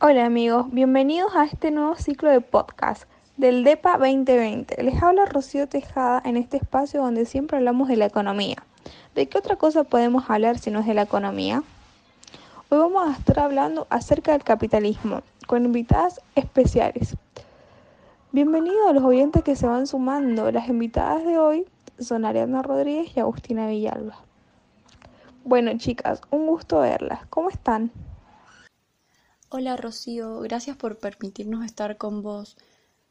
Hola amigos, bienvenidos a este nuevo ciclo de podcast del DEPA 2020. Les habla Rocío Tejada en este espacio donde siempre hablamos de la economía. ¿De qué otra cosa podemos hablar si no es de la economía? Hoy vamos a estar hablando acerca del capitalismo con invitadas especiales. Bienvenidos a los oyentes que se van sumando. Las invitadas de hoy son Ariana Rodríguez y Agustina Villalba. Bueno, chicas, un gusto verlas. ¿Cómo están? Hola Rocío, gracias por permitirnos estar con vos.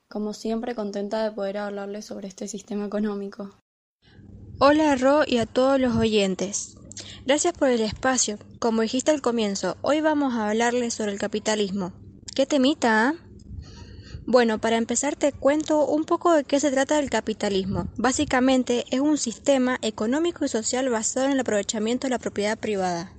Como siempre, contenta de poder hablarles sobre este sistema económico. Hola Ro y a todos los oyentes. Gracias por el espacio. Como dijiste al comienzo, hoy vamos a hablarles sobre el capitalismo. ¿Qué temita? Ah? Bueno, para empezar te cuento un poco de qué se trata el capitalismo. Básicamente es un sistema económico y social basado en el aprovechamiento de la propiedad privada.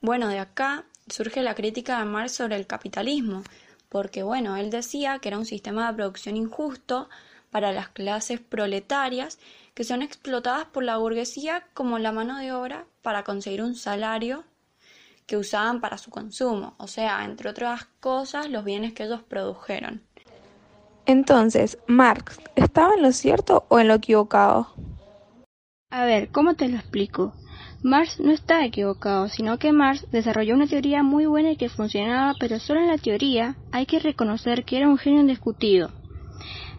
Bueno, de acá surge la crítica de Marx sobre el capitalismo, porque bueno, él decía que era un sistema de producción injusto para las clases proletarias que son explotadas por la burguesía como la mano de obra para conseguir un salario que usaban para su consumo, o sea, entre otras cosas, los bienes que ellos produjeron. Entonces, Marx, ¿estaba en lo cierto o en lo equivocado? A ver, ¿cómo te lo explico? Marx no está equivocado, sino que Marx desarrolló una teoría muy buena y que funcionaba, pero solo en la teoría hay que reconocer que era un genio indiscutido.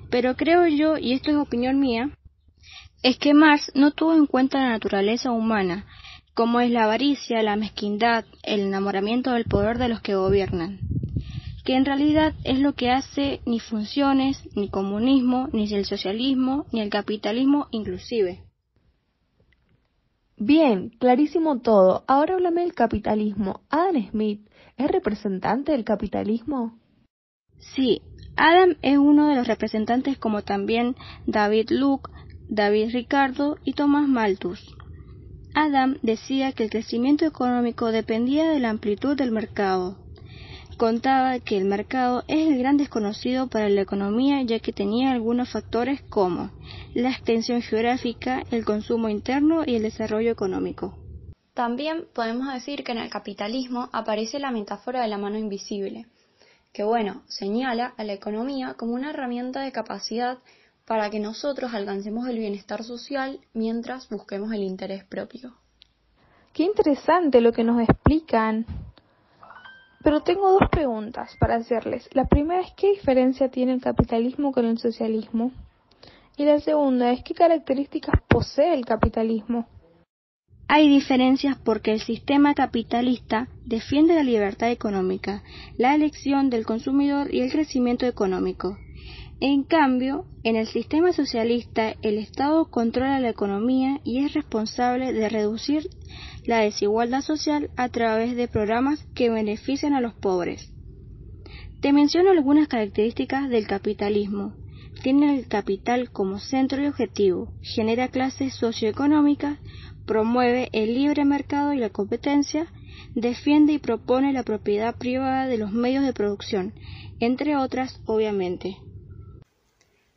Pero creo yo, y esto es opinión mía, es que Marx no tuvo en cuenta la naturaleza humana, como es la avaricia, la mezquindad, el enamoramiento del poder de los que gobiernan, que en realidad es lo que hace ni funciones, ni comunismo, ni el socialismo, ni el capitalismo inclusive. Bien, clarísimo todo. Ahora háblame del capitalismo. Adam Smith, ¿es representante del capitalismo? Sí, Adam es uno de los representantes como también David Luke, David Ricardo y Thomas Malthus. Adam decía que el crecimiento económico dependía de la amplitud del mercado. Contaba que el mercado es el gran desconocido para la economía ya que tenía algunos factores como la extensión geográfica, el consumo interno y el desarrollo económico. También podemos decir que en el capitalismo aparece la metáfora de la mano invisible, que bueno, señala a la economía como una herramienta de capacidad para que nosotros alcancemos el bienestar social mientras busquemos el interés propio. Qué interesante lo que nos explican. Pero tengo dos preguntas para hacerles. La primera es qué diferencia tiene el capitalismo con el socialismo. Y la segunda es qué características posee el capitalismo. Hay diferencias porque el sistema capitalista defiende la libertad económica, la elección del consumidor y el crecimiento económico. En cambio, en el sistema socialista el Estado controla la economía y es responsable de reducir la desigualdad social a través de programas que benefician a los pobres. Te menciono algunas características del capitalismo. Tiene el capital como centro y objetivo, genera clases socioeconómicas, promueve el libre mercado y la competencia, defiende y propone la propiedad privada de los medios de producción, entre otras, obviamente.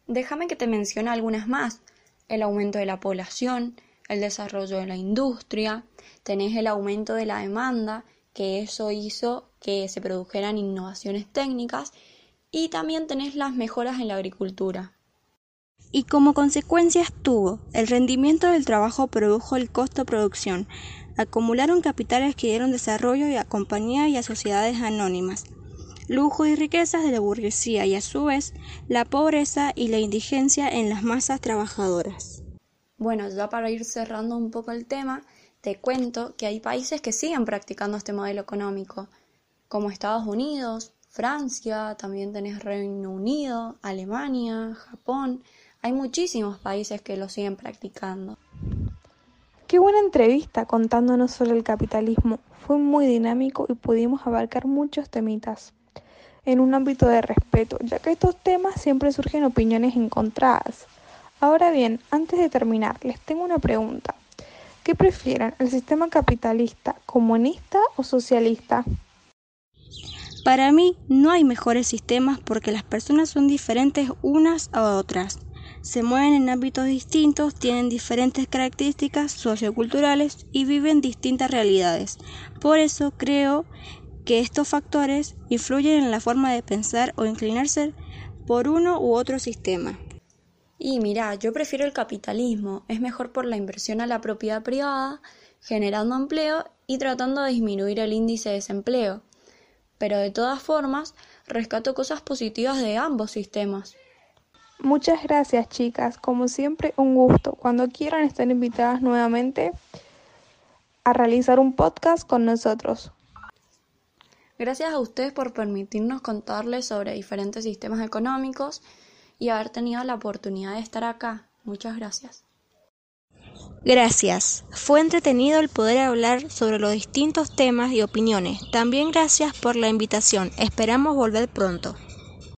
Déjame que te mencione algunas más. El aumento de la población, el desarrollo de la industria, tenés el aumento de la demanda, que eso hizo que se produjeran innovaciones técnicas, y también tenés las mejoras en la agricultura. Y como consecuencias tuvo, el rendimiento del trabajo produjo el costo producción, acumularon capitales que dieron desarrollo a compañías y a sociedades anónimas, lujo y riquezas de la burguesía y a su vez la pobreza y la indigencia en las masas trabajadoras. Bueno, ya para ir cerrando un poco el tema, te cuento que hay países que siguen practicando este modelo económico, como Estados Unidos, Francia, también tenés Reino Unido, Alemania, Japón, hay muchísimos países que lo siguen practicando. Qué buena entrevista contándonos sobre el capitalismo. Fue muy dinámico y pudimos abarcar muchos temitas en un ámbito de respeto, ya que estos temas siempre surgen opiniones encontradas. Ahora bien, antes de terminar, les tengo una pregunta. ¿Qué prefieren, el sistema capitalista, comunista o socialista? Para mí no hay mejores sistemas porque las personas son diferentes unas a otras. se mueven en ámbitos distintos, tienen diferentes características socioculturales y viven distintas realidades. Por eso creo que estos factores influyen en la forma de pensar o inclinarse por uno u otro sistema. Y mira, yo prefiero el capitalismo, es mejor por la inversión a la propiedad privada, generando empleo y tratando de disminuir el índice de desempleo. Pero de todas formas, rescato cosas positivas de ambos sistemas. Muchas gracias chicas, como siempre un gusto. Cuando quieran estar invitadas nuevamente a realizar un podcast con nosotros. Gracias a ustedes por permitirnos contarles sobre diferentes sistemas económicos y haber tenido la oportunidad de estar acá. Muchas gracias. Gracias. Fue entretenido el poder hablar sobre los distintos temas y opiniones. También gracias por la invitación. Esperamos volver pronto.